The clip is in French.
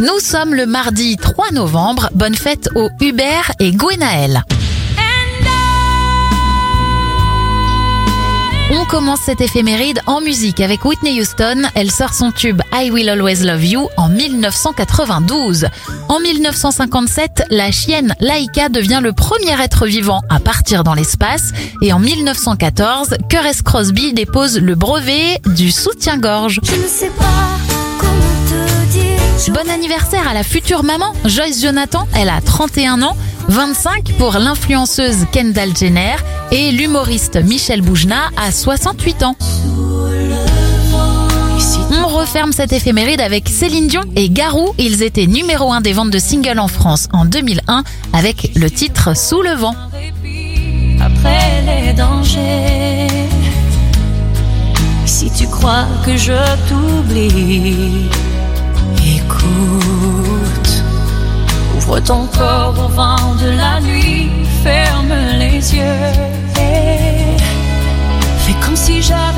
Nous sommes le mardi 3 novembre. Bonne fête aux Hubert et Gwenaël. On commence cette éphéméride en musique avec Whitney Houston. Elle sort son tube I Will Always Love You en 1992. En 1957, la chienne Laika devient le premier être vivant à partir dans l'espace. Et en 1914, Keres Crosby dépose le brevet du soutien-gorge. Je ne sais pas. Bon anniversaire à la future maman, Joyce Jonathan. Elle a 31 ans. 25 pour l'influenceuse Kendall Jenner et l'humoriste Michel Boujna à 68 ans. On referme cette éphéméride avec Céline Dion et Garou. Ils étaient numéro 1 des ventes de singles en France en 2001 avec le titre Sous le vent. Après les dangers, si tu crois que je t'oublie, Ton corps au vent de la nuit, ferme les yeux. Et fais comme si j'avais